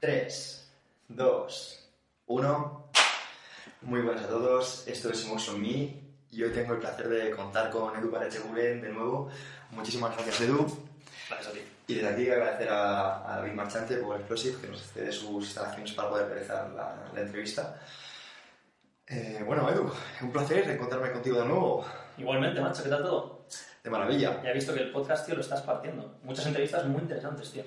3, 2, 1. Muy buenas a todos, esto es Me y hoy tengo el placer de contar con Edu Parecheguren de nuevo. Muchísimas gracias, Edu. Gracias a ti. Y desde aquí agradecer a, a David Marchante por Explosive que nos cede sus instalaciones para poder realizar la, la entrevista. Eh, bueno, Edu, un placer encontrarme contigo de nuevo. Igualmente, macho, ¿qué tal todo? De maravilla. Ya he visto que el podcast, tío, lo estás partiendo. Muchas entrevistas muy interesantes, tío.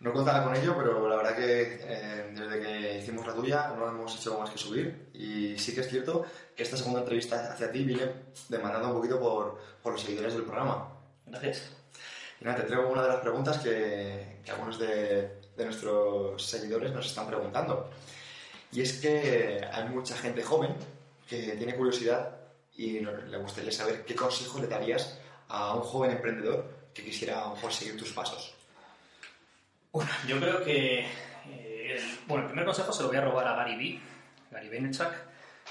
No contaba con ello, pero la verdad que eh, desde que hicimos la tuya no hemos hecho más que subir. Y sí que es cierto que esta segunda entrevista hacia ti viene demandando un poquito por, por los seguidores del programa. Gracias. Y nada, te traigo una de las preguntas que, que algunos de, de nuestros seguidores nos están preguntando. Y es que hay mucha gente joven que tiene curiosidad y le gustaría saber qué consejo le darías a un joven emprendedor que quisiera a lo mejor seguir tus pasos. Bueno, yo creo que. eh, bueno, el primer consejo se lo voy a robar a Gary Vee, Gary Vaynerchuk,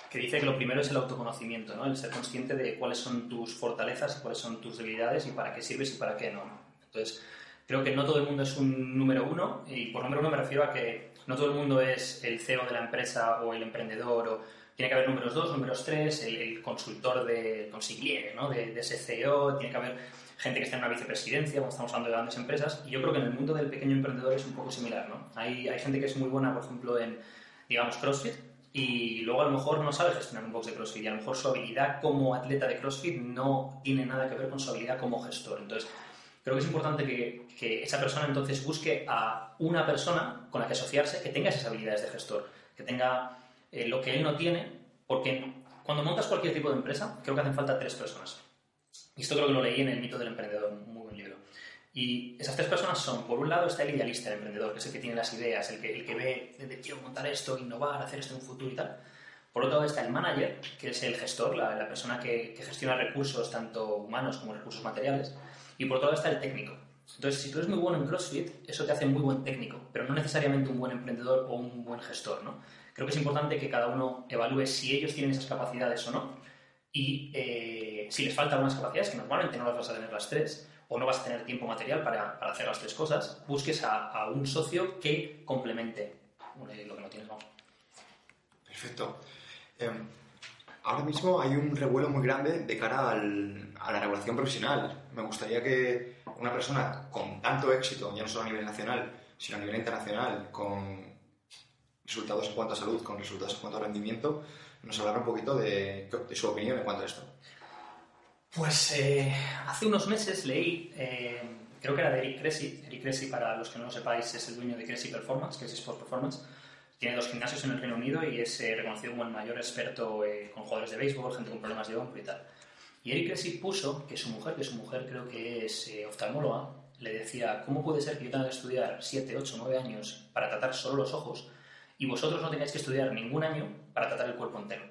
que dice que lo primero es el autoconocimiento, ¿no? El ser consciente de cuáles son tus fortalezas y cuáles son tus debilidades y para qué sirves y para qué no. Entonces, creo que no todo el mundo es un número uno, y por número uno me refiero a que no todo el mundo es el CEO de la empresa o el emprendedor, o tiene que haber números dos, números tres, el, consultor de consigliere, ¿no? de ese CEO, tiene que haber gente que está en una vicepresidencia, como estamos hablando de grandes empresas, y yo creo que en el mundo del pequeño emprendedor es un poco similar, ¿no? Hay, hay gente que es muy buena, por ejemplo, en, digamos, CrossFit, y luego a lo mejor no sabe gestionar un box de CrossFit, y a lo mejor su habilidad como atleta de CrossFit no tiene nada que ver con su habilidad como gestor. Entonces, creo que es importante que, que esa persona entonces busque a una persona con la que asociarse que tenga esas habilidades de gestor, que tenga eh, lo que él no tiene, porque cuando montas cualquier tipo de empresa, creo que hacen falta tres personas. Y esto creo que lo leí en El mito del emprendedor, muy buen libro. Y esas tres personas son, por un lado, está el idealista, el emprendedor, que es el que tiene las ideas, el que, el que ve, de, quiero montar esto, innovar, hacer esto en un futuro y tal. Por otro lado está el manager, que es el gestor, la, la persona que, que gestiona recursos, tanto humanos como recursos materiales. Y por otro lado está el técnico. Entonces, si tú eres muy bueno en CrossFit, eso te hace muy buen técnico, pero no necesariamente un buen emprendedor o un buen gestor, ¿no? Creo que es importante que cada uno evalúe si ellos tienen esas capacidades o no y eh, si les faltan algunas capacidades, que normalmente no las vas a tener las tres, o no vas a tener tiempo material para, para hacer las tres cosas, busques a, a un socio que complemente eh, lo que no tienes. Vamos. Perfecto. Eh, ahora mismo hay un revuelo muy grande de cara al- a la regulación profesional. Me gustaría que una persona con tanto éxito, ya no solo a nivel nacional, sino a nivel internacional, con resultados en cuanto a salud, con resultados en cuanto a rendimiento, nos hablara un poquito de, de su opinión en cuanto a esto. Pues eh, hace unos meses leí, eh, creo que era de Eric Cressy. Eric Cressy, para los que no lo sepáis, es el dueño de Cressy Performance, que es Sport Performance. Tiene dos gimnasios en el Reino Unido y es eh, reconocido como el mayor experto eh, con jugadores de béisbol, gente con problemas de hombro y tal. Y Eric Cressy puso que su mujer, que su mujer creo que es eh, oftalmóloga, le decía, ¿cómo puede ser que yo tenga que estudiar 7, 8, 9 años para tratar solo los ojos y vosotros no tengáis que estudiar ningún año para tratar el cuerpo entero?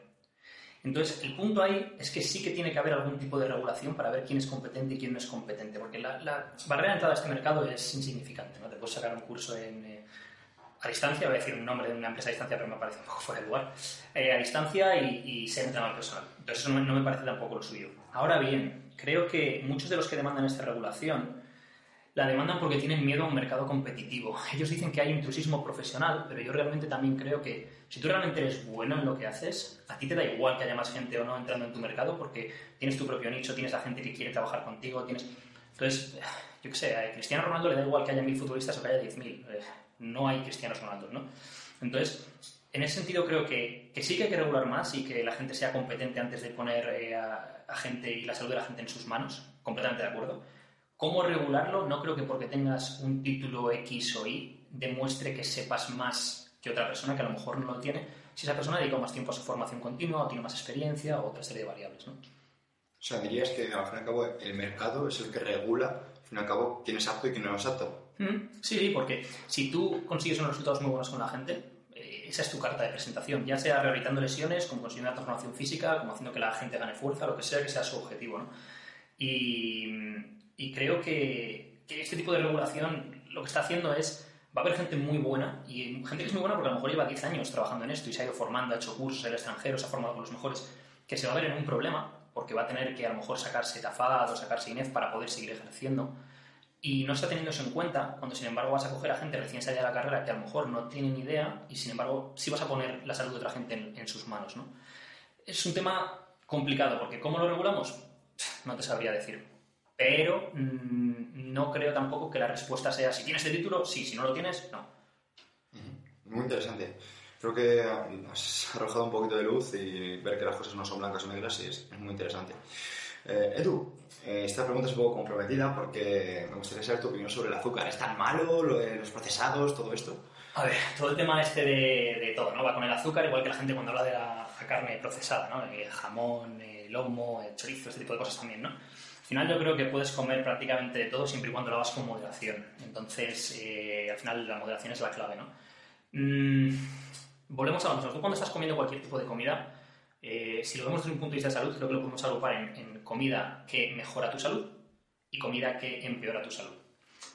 Entonces, el punto ahí es que sí que tiene que haber algún tipo de regulación para ver quién es competente y quién no es competente, porque la, barrera de entrada a este mercado es insignificante. ¿no? Te puedes sacar un curso eh, a distancia, voy a decir un nombre de una empresa a distancia, pero me parece un poco fuera de lugar, eh, a distancia y, y ser entrenador personal. Entonces, eso no me parece tampoco lo suyo. Ahora bien, creo que muchos de los que demandan esta regulación la demandan porque tienen miedo a un mercado competitivo. Ellos dicen que hay intrusismo profesional, pero yo realmente también creo que si tú realmente eres bueno en lo que haces, a ti te da igual que haya más gente o no entrando en tu mercado porque tienes tu propio nicho, tienes la gente que quiere trabajar contigo, tienes... Entonces, yo qué sé, a Cristiano Ronaldo le da igual que haya mil futbolistas o que haya diez mil. Eh, No hay Cristianos Ronaldo, ¿no? Entonces, en ese sentido creo que, que sí que hay que regular más y que la gente sea competente antes de poner eh, a, a gente y la salud de la gente en sus manos, completamente de acuerdo. ¿Cómo regularlo? No creo que porque tengas un título X o Y demuestre que sepas más que otra persona que a lo mejor no lo tiene, si esa persona dedica más tiempo a su formación continua o tiene más experiencia o otra serie de variables. ¿no? O sea, dirías que al fin y al cabo el mercado es el que regula, al fin y al cabo, quién es apto y quién no es apto. Mm, Sí, porque si tú consigues unos resultados muy buenos con la gente, eh, esa es tu carta de presentación, ya sea rehabilitando lesiones, como consiguiendo una transformación física, como haciendo que la gente gane fuerza, lo que sea que sea su objetivo. ¿no? Y, y creo que, que este tipo de regulación lo que está haciendo es va a haber gente muy buena y gente que es muy buena porque a lo mejor lleva 10 años trabajando en esto y se ha ido formando, ha hecho cursos en el extranjero, se ha formado con los mejores, que se va a ver en un problema porque va a tener que a lo mejor sacarse TAFAD o sacarse INEF para poder seguir ejerciendo. y no está teniendo eso en cuenta cuando, sin embargo, vas a coger a gente recién salida de la carrera que a lo mejor no tiene ni idea y, sin embargo, sí vas a poner la salud de otra gente en, sus manos, ¿no? Es un tema complicado porque ¿cómo lo regulamos? No te sabría decir. Pero mm, no creo tampoco que la respuesta sea si tienes el título, sí, si no lo tienes, no. Muy interesante. Creo que has arrojado un poquito de luz y ver que las cosas no son blancas o negras es, es muy interesante. Eh, Edu, eh, esta pregunta es un poco comprometida porque me gustaría saber tu opinión sobre el azúcar. ¿Es tan malo lo de los procesados, todo esto? A ver, todo el tema este de, todo, ¿no? Va con el azúcar, igual que la gente cuando habla de la, carne procesada, ¿no? El jamón, el lomo, el chorizo, este tipo de cosas también, ¿no? Al final yo creo que puedes comer prácticamente de todo siempre y cuando lo hagas con moderación. Entonces, eh, al final la moderación es la clave, ¿no? Mm, volvemos a lo mismo. Tú cuando estás comiendo cualquier tipo de comida, eh, si lo vemos desde un punto de vista de salud, creo que lo podemos agrupar en, comida que mejora tu salud y comida que empeora tu salud.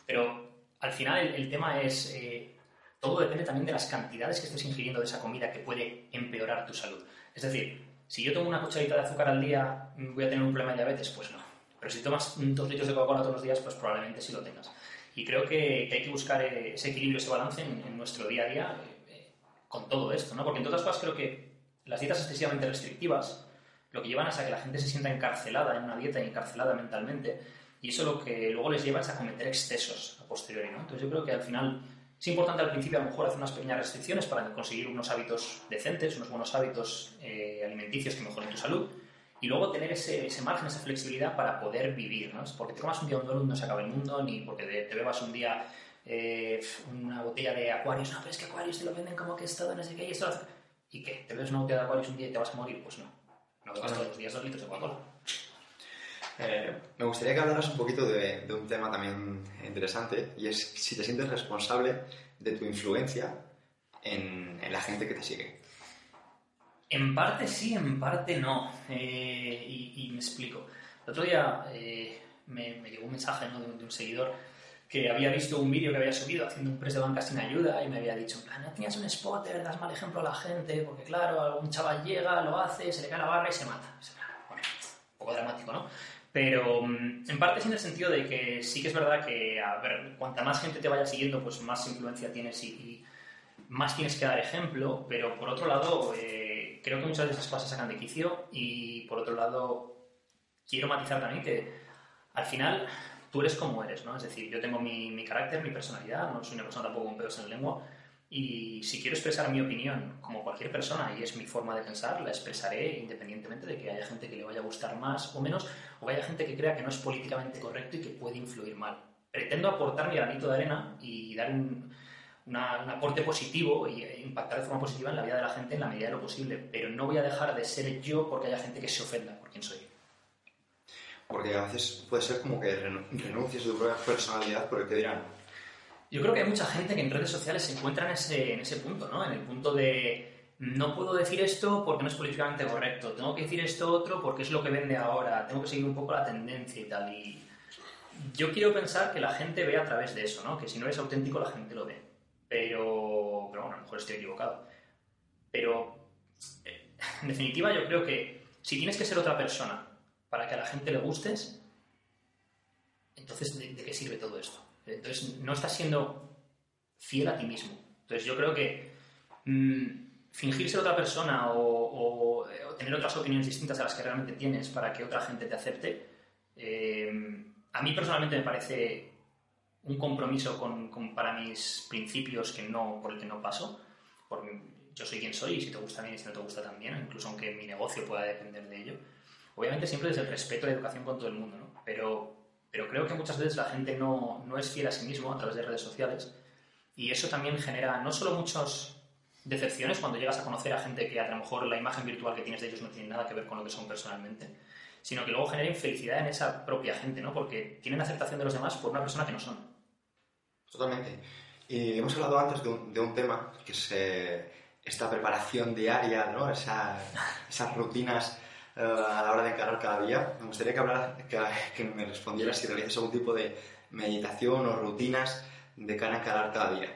Pero al final el, tema es, eh, todo depende también de las cantidades que estés ingiriendo de esa comida que puede empeorar tu salud. Es decir, si yo tomo una cucharita de azúcar al día, ¿voy a tener un problema de diabetes? Pues no. Pero si tomas dos litros de Coca-Cola todos los días, pues probablemente sí lo tengas. Y creo que, hay que buscar ese equilibrio, ese balance en, nuestro día a día eh, con todo esto, ¿no? Porque en todas cosas creo que las dietas excesivamente restrictivas lo que llevan es a que la gente se sienta encarcelada en una dieta y encarcelada mentalmente, y eso lo que luego les lleva es a cometer excesos a posteriori, ¿no? Entonces yo creo que al final es importante al principio a lo mejor hacer unas pequeñas restricciones para conseguir unos hábitos decentes, unos buenos hábitos eh, alimenticios que mejoren tu salud, y luego tener ese, ese, margen, esa flexibilidad para poder vivir, ¿no? Porque te comas un día un donut no se acaba el mundo, ni porque te, bebas un día eh, una botella de Aquarius, no, pero es que Aquarius te lo venden como que es todo, no sé qué, y esto ¿Y qué? ¿Te ves una botella de Aquarius un día y te vas a morir? Pues no. No bebas todos los días dos litros de Coca-Cola. Eh, me gustaría que hablaras un poquito de, un tema también interesante y es si te sientes responsable de tu influencia en, la gente que te sigue. En parte sí, en parte no. Eh, y, me explico. El otro día eh, me, llegó un mensaje de, un seguidor que había visto un vídeo que había subido haciendo un press de banca sin ayuda y me había dicho, no tenías un spotter, das mal ejemplo a la gente, porque claro, algún chaval llega, lo hace, se le cae la barra y se mata. Bueno, un poco dramático, ¿no? Pero mm, en parte sí en el sentido de que sí que es verdad que, a ver, cuanta más gente te vaya siguiendo, pues más influencia tienes y, más tienes que dar ejemplo, pero por otro lado, eh, creo que muchas de esas cosas sacan de quicio. Y por otro lado, quiero matizar también que al final tú eres como eres, ¿no? Es decir, yo tengo mi, mi carácter, mi personalidad, no soy una persona tampoco con pedos en la lengua, y si quiero expresar mi opinión como cualquier persona y es mi forma de pensar, la expresaré independientemente de que haya gente que le vaya a gustar más o menos o haya gente que crea que no es políticamente correcto y que puede influir mal. Pretendo aportar mi granito de arena y dar un, un aporte positivo e impactar de forma positiva en la vida de la gente en la medida de lo posible, pero no voy a dejar de ser yo porque haya gente que se ofenda por quién soy porque a veces puede ser como que renuncies a tu propia personalidad por el que dirán. Yo creo que hay mucha gente que en redes sociales se encuentra en ese, punto, ¿no? En el punto de no puedo decir esto porque no es políticamente correcto, tengo que decir esto otro porque es lo que vende ahora, tengo que seguir un poco la tendencia y tal. Y yo quiero pensar que la gente ve a través de eso, ¿no? Que si no eres auténtico la gente lo ve. Pero, pero bueno, a lo mejor estoy equivocado. Pero, eh, en definitiva, yo creo que si tienes que ser otra persona para que a la gente le gustes, entonces ¿de, qué sirve todo esto? Entonces no estás siendo fiel a ti mismo. Entonces yo creo que mm, fingir ser otra persona o, tener otras opiniones distintas a las que realmente tienes para que otra gente te acepte, eh, a mí personalmente me parece un compromiso con, para mis principios que no, por el que no paso. Yo soy quien soy y si te gusta bien y si no te gusta también, incluso aunque mi negocio pueda depender de ello. Obviamente siempre desde el respeto y la educación con todo el mundo, ¿no? Pero, pero creo que muchas veces la gente no, no es fiel a sí mismo a través de redes sociales y eso también genera no solo muchas decepciones cuando llegas a conocer a gente que a lo mejor la imagen virtual que tienes de ellos no tiene nada que ver con lo que son personalmente, sino que luego genera infelicidad en esa propia gente, ¿no? Porque tienen aceptación de los demás por una persona que no son. Totalmente. Y hemos hablado antes de un, de un tema que es eh, esta preparación diaria, ¿no? Esa, esas rutinas eh, a la hora de encarar cada día. Me gustaría que, que, me respondieras si realizas algún tipo de meditación o rutinas de cara a encarar cada día.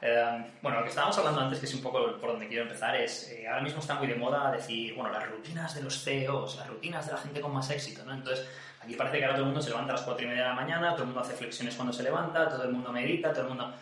Eh, bueno, lo que estábamos hablando antes, que es un poco por donde quiero empezar, es eh, ahora mismo está muy de moda decir, bueno, las rutinas de los CEOs, las rutinas de la gente con más éxito, ¿no? Entonces, Aquí parece que ahora todo el mundo se levanta a las 4 y media de la mañana, todo el mundo hace flexiones cuando se levanta, todo el mundo medita, todo el mundo...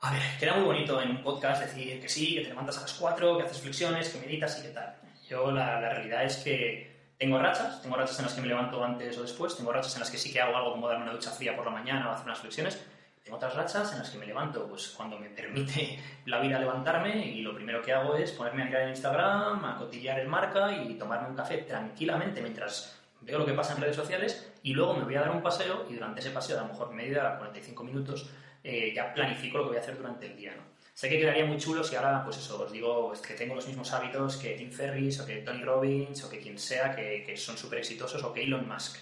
A ver, queda muy bonito en un podcast decir que sí, que te levantas a las 4, que haces flexiones, que meditas y qué tal. Yo la, realidad es que tengo rachas, tengo rachas en las que me levanto antes o después, tengo rachas en las que sí que hago algo como darme una ducha fría por la mañana o hacer unas flexiones, tengo otras rachas en las que me levanto pues cuando me permite la vida levantarme y lo primero que hago es ponerme a mirar en Instagram, a cotillar el marca y tomarme un café tranquilamente mientras veo lo que pasa en redes sociales y luego me voy a dar un paseo y durante ese paseo, a lo mejor media, 45 minutos, eh, ya planifico lo que voy a hacer durante el día. ¿no? Sé que quedaría muy chulo si ahora, pues eso, os digo que tengo los mismos hábitos que Tim Ferriss o que Tony Robbins o que quien sea que, que son súper exitosos o que Elon Musk.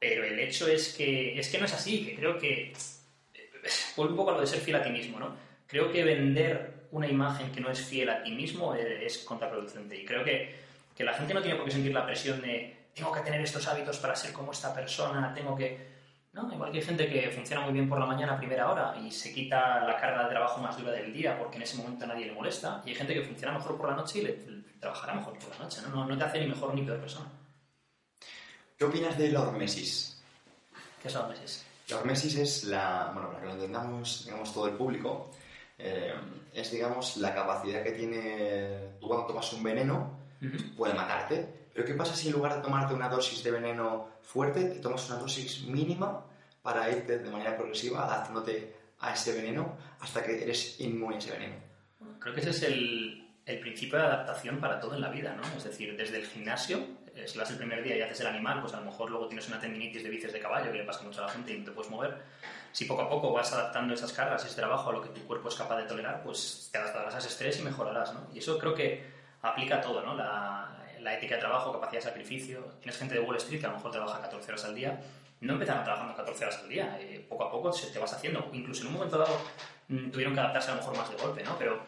Pero el hecho es que, es que no es así, que creo que... Vuelvo un poco a lo de ser fiel a ti mismo, ¿no? Creo que vender una imagen que no es fiel a ti mismo es, contraproducente. Y creo que, que la gente no tiene por qué sentir la presión de tengo que tener estos hábitos para ser como esta persona, tengo que ¿no? Igual que hay gente que funciona muy bien por la mañana a primera hora y se quita la carga de trabajo más dura del día porque en ese momento nadie le molesta, y hay gente que funciona mejor por la noche y le, trabajará mejor por la noche, ¿no? ¿no? te hace ni mejor ni peor persona. ¿Qué opinas de la hormesis? ¿Qué es la hormesis? La hormesis es la, bueno, para que lo entendamos, digamos, todo el público, eh, es, digamos, la capacidad que tiene, tú cuando tomas un veneno, puede matarte, pero ¿qué pasa si en lugar de tomarte una dosis de veneno fuerte, te tomas una dosis mínima para irte de manera progresiva adaptándote a ese veneno hasta que eres inmune a ese veneno? Creo que ese es el, el principio de adaptación para todo en la vida, ¿no? Es decir, desde el gimnasio, eh, si vas el primer día y haces el animal, pues a lo mejor luego tienes una tendinitis de bíceps de caballo que le pasa mucho a la gente y no te puedes mover. Si poco a poco vas adaptando esas cargas, ese trabajo a lo que tu cuerpo es capaz de tolerar, pues te adaptarás a ese estrés y mejorarás, ¿no? Y eso creo que aplica a todo, ¿no? La, la ética de trabajo, capacidad de sacrificio. Tienes gente de Wall Street que a lo mejor trabaja 14 horas al día. No empezaron trabajando 14 horas al día. Eh, poco a poco se te vas haciendo. Incluso en un momento dado mm, tuvieron que adaptarse a lo mejor más de golpe, ¿no? Pero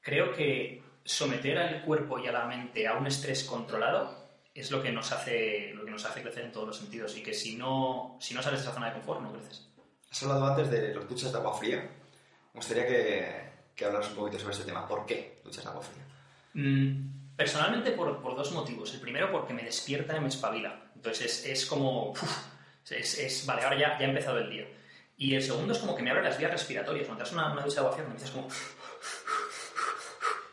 creo que someter al cuerpo y a la mente a un estrés controlado es lo que nos hace, lo que nos hace crecer en todos los sentidos. Y que si no, si no sales de esa zona de confort, no creces. Has hablado antes de los duchas de agua fría. Me gustaría que, que hablaras un poquito sobre ese tema. ¿Por qué duchas de agua fría? Mm, Personalmente por, por, dos motivos. El primero porque me despierta y me espabila. Entonces es, es como... es, es, vale, ahora ya, ya ha empezado el día. Y el segundo es como que me abre las vías respiratorias. Cuando te das una, una ducha de agua fría, me empiezas como...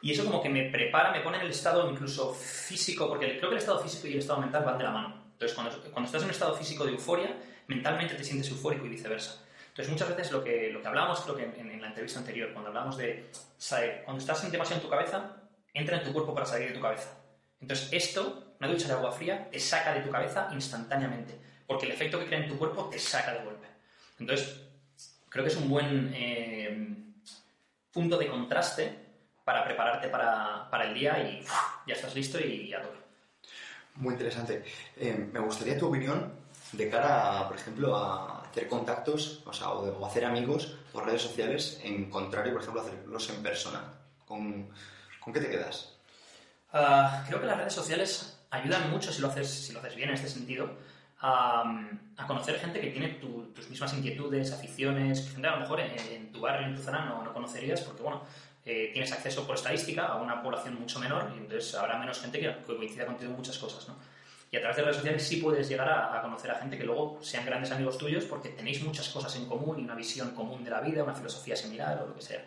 Y eso como que me prepara, me pone en el estado incluso físico, porque creo que el estado físico y el estado mental van de la mano. Entonces cuando, cuando estás en un estado físico de euforia, mentalmente te sientes eufórico y viceversa. Entonces muchas veces lo que, lo que hablamos, creo que en, en la entrevista anterior, cuando hablamos de, ¿sabe? cuando estás demasiado en tu cabeza, entra en tu cuerpo para salir de tu cabeza. Entonces, esto, una ducha de agua fría, te saca de tu cabeza instantáneamente, porque el efecto que crea en tu cuerpo te saca de golpe. Entonces, creo que es un buen eh, punto de contraste para prepararte para, para el día y ya estás listo y a todo. Muy interesante. Eh, me gustaría tu opinión de cara, a, por ejemplo, a hacer contactos o, sea, o, o hacer amigos por redes sociales, en contrario, por ejemplo, hacerlos en persona, con ¿Con qué te quedas? Uh, creo que las redes sociales ayudan mucho, si lo haces, si lo haces bien en este sentido, a, conocer gente que tiene tu, tus mismas inquietudes, aficiones, que a lo mejor en, en, tu barrio, en tu zona no, no conocerías, porque bueno, eh, tienes acceso por estadística a una población mucho menor y entonces habrá menos gente que, que coincida contigo en muchas cosas, ¿no? Y a través de redes sociales sí puedes llegar a, a, conocer a gente que luego sean grandes amigos tuyos porque tenéis muchas cosas en común y una visión común de la vida, una filosofía similar o lo que sea.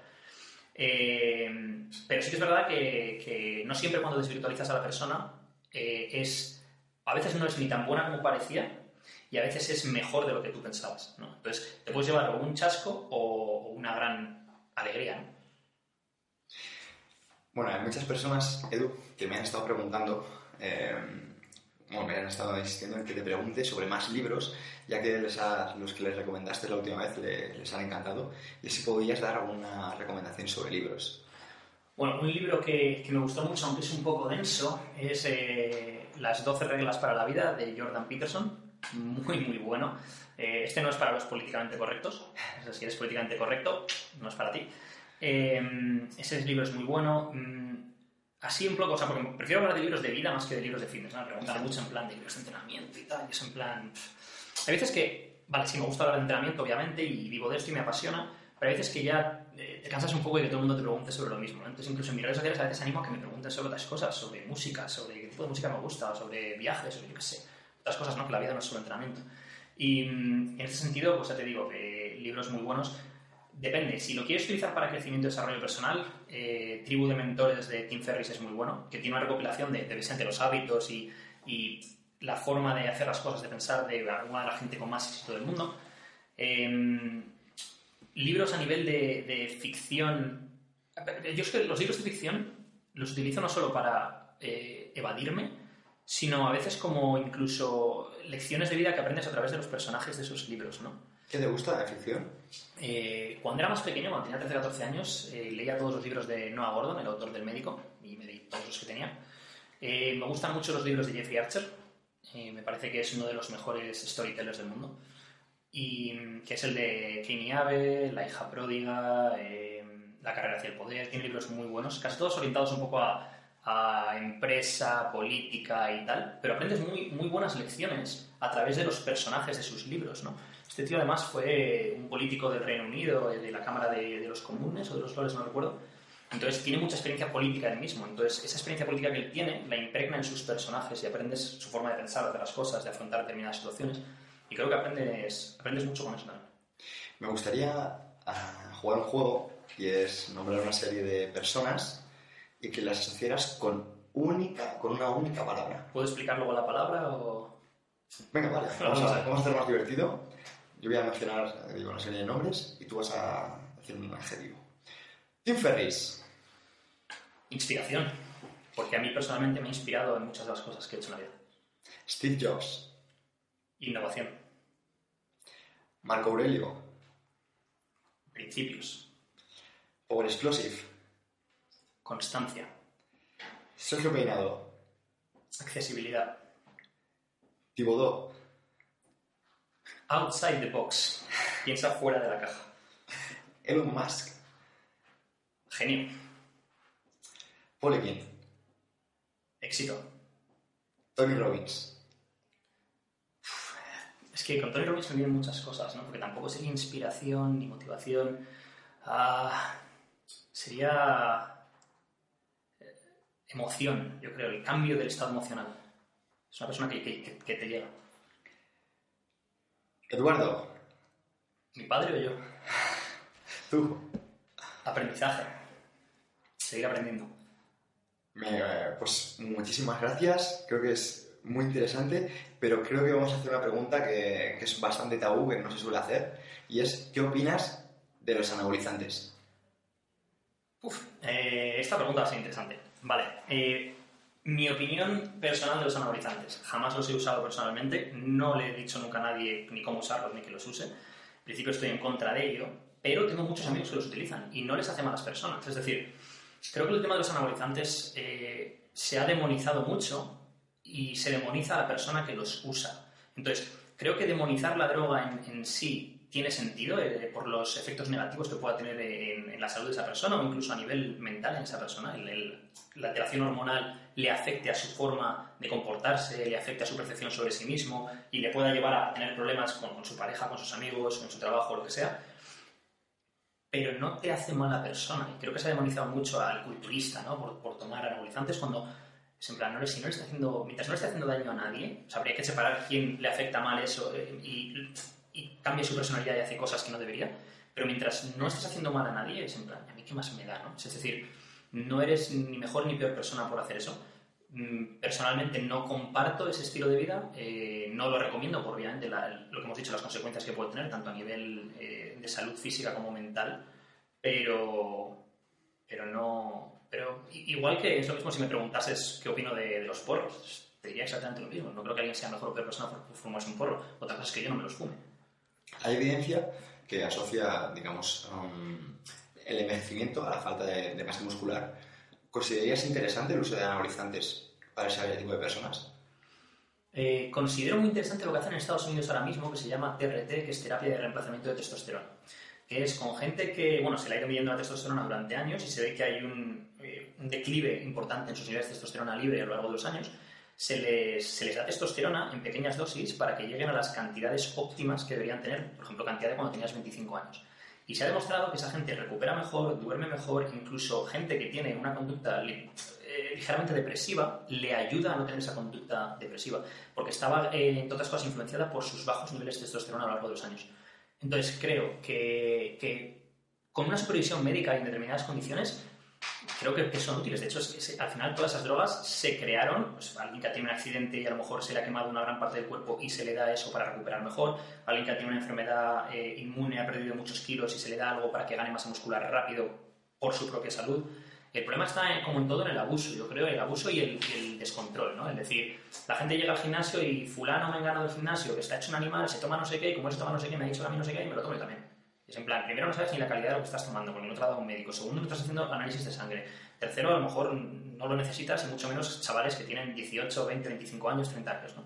Eh, pero sí que es verdad que, no siempre cuando desvirtualizas a la persona eh, es, a veces no es ni tan buena como parecía y a veces es mejor de lo que tú pensabas. ¿no? Entonces te puedes llevar un chasco o, o una gran alegría. ¿no? Bueno, hay muchas personas, Edu, que me han estado preguntando eh, bueno, me han estado insistiendo en que te pregunte sobre más libros, ya que les ha, los que les recomendaste la última vez le, les han encantado, y si podías dar alguna recomendación sobre libros. Bueno, un libro que, que me gustó mucho, aunque es un poco denso, es eh, Las 12 reglas para la vida de Jordan Peterson. Muy, muy bueno. Eh, este no es para los políticamente correctos. O sea, si eres políticamente correcto, no es para ti. Eh, ese libro es muy bueno. Así en poco, o sea, porque prefiero hablar de libros de vida más que de libros de fitness, ¿no? Me preguntan mucho en plan de libros de entrenamiento y tal, y es en plan... Hay veces que, vale, sí me gusta hablar de entrenamiento, obviamente, y vivo de esto y me apasiona, pero hay veces que ya eh, te cansas un poco de que todo el mundo te pregunte sobre lo mismo, ¿no? Entonces, incluso en mis redes sociales a veces animo a que me pregunten sobre otras cosas, sobre música, sobre qué tipo de música me gusta, sobre viajes, sobre yo qué sé. otras cosas, ¿no? Que la vida no es solo entrenamiento. Y mm, en ese sentido, pues ya te digo, libros muy buenos. Depende, si lo quieres utilizar para crecimiento y desarrollo personal, eh, Tribu de Mentores de Tim Ferriss es muy bueno, que tiene una recopilación de, de, los hábitos y, y, la forma de hacer las cosas, de pensar de alguna de la gente con más éxito del mundo. Em, libros a nivel de, de, ficción. Yo es que los libros de ficción los utilizo no solo para eh, evadirme, sino a veces como incluso lecciones de vida que aprendes a través de los personajes de esos libros, ¿no? ¿Qué te gusta la ficción? Eh, cuando era más pequeño, cuando tenía 13 o 14 años, eh, leía todos los libros de Noah Gordon, el autor del médico, y me di todos los que tenía. Eh, me gustan mucho los libros de Jeffrey Archer, me parece que es uno de los mejores storytellers del mundo, y mm, que es el de Kanye Abe, La hija pródiga, La carrera hacia el poder, tiene libros muy buenos, casi todos orientados un poco a, a empresa, política y tal, pero aprendes muy, muy buenas lecciones a través de los personajes de sus libros, ¿no? Este tío además fue un político del Reino Unido, de la Cámara de, los Comunes o de los Lores, no recuerdo. Entonces tiene mucha experiencia política él mismo. Entonces esa experiencia política que él tiene la impregna en sus personajes y aprendes su forma de pensar, de las cosas, de afrontar determinadas situaciones. Y creo que aprendes, aprendes mucho con eso también. Me gustaría ah, jugar un juego y es nombrar una serie de personas y que las asociaras con única, con una única palabra. ¿Puedo explicar luego la palabra o...? Venga, vale. Vamos, a, vamos a hacerlo más divertido. Yo voy a mencionar digo, una serie de nombres y tú vas a decir un adjetivo. Tim Ferris. Inspiración. Porque a mí personalmente me ha inspirado en muchas de las cosas que he hecho en la vida. Steve Jobs. Innovación. Marco Aurelio. Principios. Power Explosive. Constancia. Sergio Peinado. Accesibilidad. Tibodó. Outside the box. Piensa fuera de la caja. Elon Musk. Genio. Poliquin. Éxito. Tony Robbins. Es que con Tony Robbins me vienen muchas cosas, ¿no? Porque tampoco sería inspiración ni motivación. Ah, sería eh, emoción, yo creo, el cambio del estado emocional. Es una persona que te llega. Eduardo. ¿Mi padre o yo? Tú. Aprendizaje. Seguir aprendiendo. pues muchísimas gracias. Creo que es muy interesante, pero creo que vamos a hacer una pregunta que, es bastante tabú, que no se suele hacer, y es, ¿qué opinas de los anabolizantes? Uf, eh, esta pregunta va a ser interesante. Vale, eh, mi opinión personal de los anabolizantes. Jamás los he usado personalmente, no le he dicho nunca a nadie ni cómo usarlos ni que los use. En principio estoy en contra de ello, pero tengo muchos amigos que los utilizan y no les hace malas personas. Es decir, creo que el tema de los anabolizantes eh, se ha demonizado mucho y se demoniza a la persona que los usa. Entonces, creo que demonizar la droga en, sí tiene sentido eh, por los efectos negativos que pueda tener en, la salud de esa persona o incluso a nivel mental en esa persona. la alteración hormonal le afecte a su forma de comportarse, le afecte a su percepción sobre sí mismo y le pueda llevar a tener problemas con, su pareja, con sus amigos, con su trabajo, lo que sea. Pero no te hace mala persona. Y creo que se ha demonizado mucho al culturista ¿no? por, tomar anabolizantes cuando es en plan, no, si no le está haciendo, mientras no le está haciendo daño a nadie, habría que separar quién le afecta mal eso eh, y, y cambia su personalidad y hace cosas que no debería. Pero mientras no estés haciendo mal a nadie, es en plan, ¿a mí qué más me da? ¿no? Es decir, no eres ni mejor ni peor persona por hacer eso. Mm, personalmente no comparto ese estilo de vida, eh, no lo recomiendo por obviamente lo que hemos dicho, las consecuencias que puede tener, tanto a nivel eh, de salud física como mental, pero, pero no... Pero igual que es lo mismo si me preguntases qué opino de, los porros, te diría exactamente lo mismo. No creo que alguien sea mejor o peor persona por fumarse un porro. Otra cosa es que yo no me los fume. Hay evidencia que asocia, digamos, el envejecimiento a la falta de, masa muscular. ¿Considerarías interesante el uso de anabolizantes para ese tipo de personas? Eh, considero muy interesante lo que hacen en Estados Unidos ahora mismo, que se llama TRT, que es terapia de reemplazamiento de testosterona. Que es con gente que, bueno, se le ha ido midiendo la testosterona durante años y se ve que hay un, eh, declive importante en sus niveles de testosterona libre a lo largo de los años. Se les, se les da testosterona en pequeñas dosis para que lleguen a las cantidades óptimas que deberían tener, por ejemplo, cantidad de cuando tenías 25 años Y se ha demostrado que esa gente recupera mejor, duerme mejor, incluso gente que tiene una conducta eh, ligeramente depresiva le ayuda a no tener esa conducta depresiva, porque estaba, eh, entre otras cosas, influenciada por sus bajos niveles de testosterona a lo largo de los años. Entonces, creo que, que con una supervisión médica en determinadas condiciones, creo que, son útiles. De hecho, al final todas esas drogas se crearon, pues alguien que tenido un accidente y a lo mejor se le ha quemado una gran parte del cuerpo y se le da eso para recuperar mejor, alguien que tenido una enfermedad eh, inmune, ha perdido muchos kilos y se le da algo para que gane masa muscular rápido por su propia salud. El problema está, como en todo, en el abuso, yo creo, el abuso y el, descontrol, ¿no? Es decir, la gente llega al gimnasio y fulano me engano del gimnasio, que está hecho un animal, se toma no sé qué, y como se toma no sé qué, me ha dicho a mí no sé qué, y me lo tomo también. Es en plan, primero no sabes ni la calidad de lo que estás tomando, porque no te lo ha dado un médico. Segundo, no estás haciendo análisis de sangre. Tercero, a lo mejor no lo necesitas, y mucho menos chavales que tienen 18, 20, 25 años, 30 años, ¿no?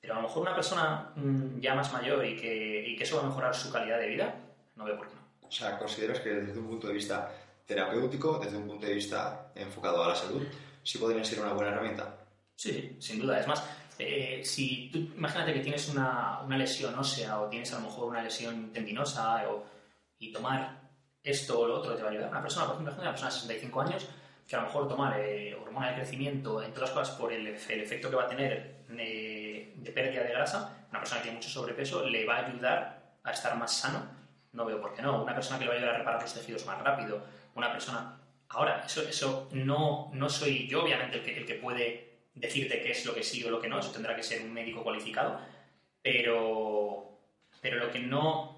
Pero a lo mejor una persona mm, ya más mayor y que, y que eso va a mejorar su calidad de vida, no veo por qué no. O sea, ¿consideras que desde un punto de vista terapéutico, desde un punto de vista enfocado a la salud, sí podría ser una buena herramienta? Sí, sin duda. Es más, eh, si tú imagínate que tienes una, una, lesión ósea o tienes a lo mejor una lesión tendinosa o y tomar esto o lo otro te va a ayudar. Una persona, por ejemplo, una persona de 65 años, que a lo mejor tomar eh, hormona de crecimiento, entre otras cosas, por el, efecto que va a tener eh, de pérdida de grasa, una persona que tiene mucho sobrepeso, le va a ayudar a estar más sano. No veo por qué no. Una persona que le va a ayudar a reparar los tejidos más rápido. Una persona... Ahora, eso, eso no, no soy yo, obviamente, el que, el que puede decirte qué es lo que sí o lo que no. Eso tendrá que ser un médico cualificado. Pero, pero lo que no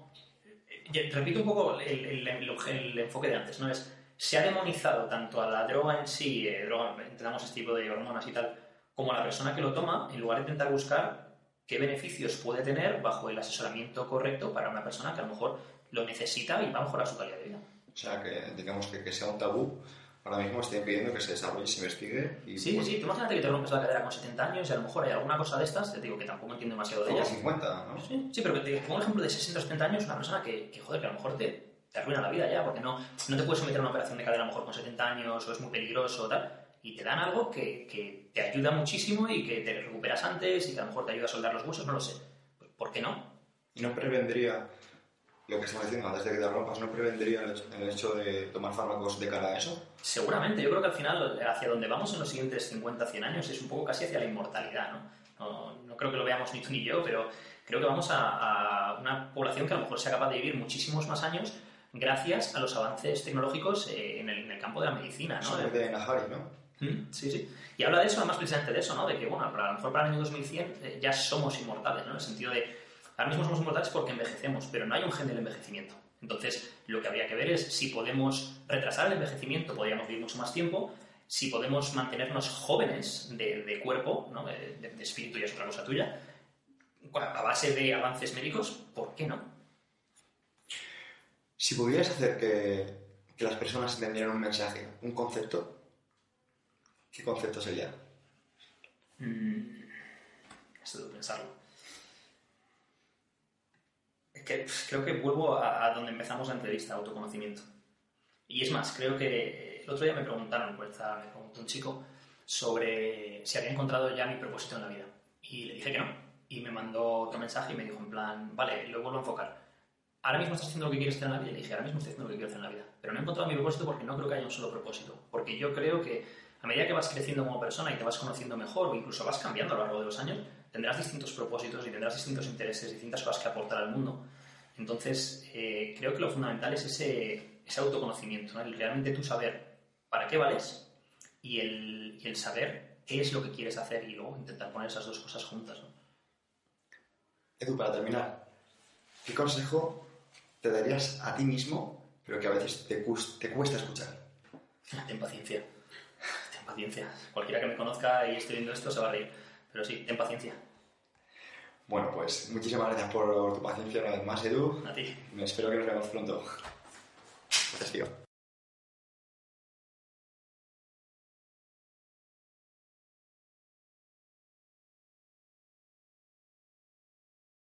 repito un poco el, enfoque de antes, ¿no? Es, se ha demonizado tanto a la droga en sí, eh, entendamos este tipo de hormonas y tal, como a la persona que lo toma, en lugar de intentar buscar qué beneficios puede tener bajo el asesoramiento correcto para una persona que a lo mejor lo necesita y va a mejorar su calidad de vida. O sea, que digamos que, que sea un tabú ahora mismo estoy pidiendo que se desarrolle, se investigue. Y, sí, sí, tú imagínate que te rompes la cadera con 70 años y a lo mejor hay alguna cosa de estas, te digo que tampoco entiendo demasiado de ellas. 50, ¿no? Sí, sí, pero que te pongo un ejemplo de 60 o 70 años, una persona que, que joder, que a lo mejor te, te, arruina la vida ya, porque no, no te puedes someter a una operación de cadera a lo mejor con 70 años o es muy peligroso o tal, y te dan algo que, que te ayuda muchísimo y que te recuperas antes y que a lo mejor te ayuda a soldar los huesos, no lo sé. Pues, ¿Por qué no? ¿Y no prevendría lo que estamos diciendo antes de que te rompas no prevendría el hecho, de tomar fármacos de cara a eso? Seguramente, yo creo que al final hacia donde vamos en los siguientes 50, 100 años es un poco casi hacia la inmortalidad, ¿no? No, creo que lo veamos ni tú ni yo, pero creo que vamos a, una población que a lo mejor sea capaz de vivir muchísimos más años gracias a los avances tecnológicos eh, en, el, campo de la medicina, ¿no? de Nahari, ¿no? ¿Mm? Sí, sí. Y habla de eso, además precisamente de eso, ¿no? De que, bueno, a lo mejor para el año 2100 eh, ya somos inmortales, ¿no? En el sentido de Ahora mismo somos inmortales porque envejecemos, pero no hay un gen del envejecimiento. Entonces, lo que habría que ver es si podemos retrasar el envejecimiento, podríamos vivir mucho más tiempo, si podemos mantenernos jóvenes de, cuerpo, ¿no? de, espíritu ya es otra cosa tuya, a base de avances médicos, ¿por qué no? Si pudieras hacer que, las personas entendieran un mensaje, un concepto, ¿qué concepto sería? Mm, esto de pensarlo que creo que vuelvo a, donde empezamos la entrevista, autoconocimiento. Y es más, creo que el otro día me preguntaron, pues, me preguntó un chico sobre si había encontrado ya mi propósito en la vida. Y le dije que no. Y me mandó otro mensaje y me dijo en plan, vale, lo vuelvo a enfocar. Ahora mismo estás haciendo lo que quieres hacer en la vida. Y le dije, ahora mismo estoy haciendo lo que quiero hacer en la vida. Pero no he encontrado mi propósito porque no creo que haya un solo propósito. Porque yo creo que a medida que vas creciendo como persona y te vas conociendo mejor o incluso vas cambiando a lo largo de los años, tendrás distintos propósitos y tendrás distintos intereses, distintas cosas que aportar al mundo. Entonces, eh, creo que lo fundamental es ese, autoconocimiento, el realmente tú saber para qué vales y el, saber qué es lo que quieres hacer y luego intentar poner esas dos cosas juntas. Edu, para terminar, ¿qué consejo te darías a ti mismo, pero que a veces te, te cuesta escuchar? Ten paciencia, ten paciencia. Cualquiera que me conozca y esté viendo esto se va a reír, pero sí, ten paciencia. Bueno, pues muchísimas gracias por tu paciencia una vez más, Edu. A ti. Espero que nos veamos pronto. Gracias, tío.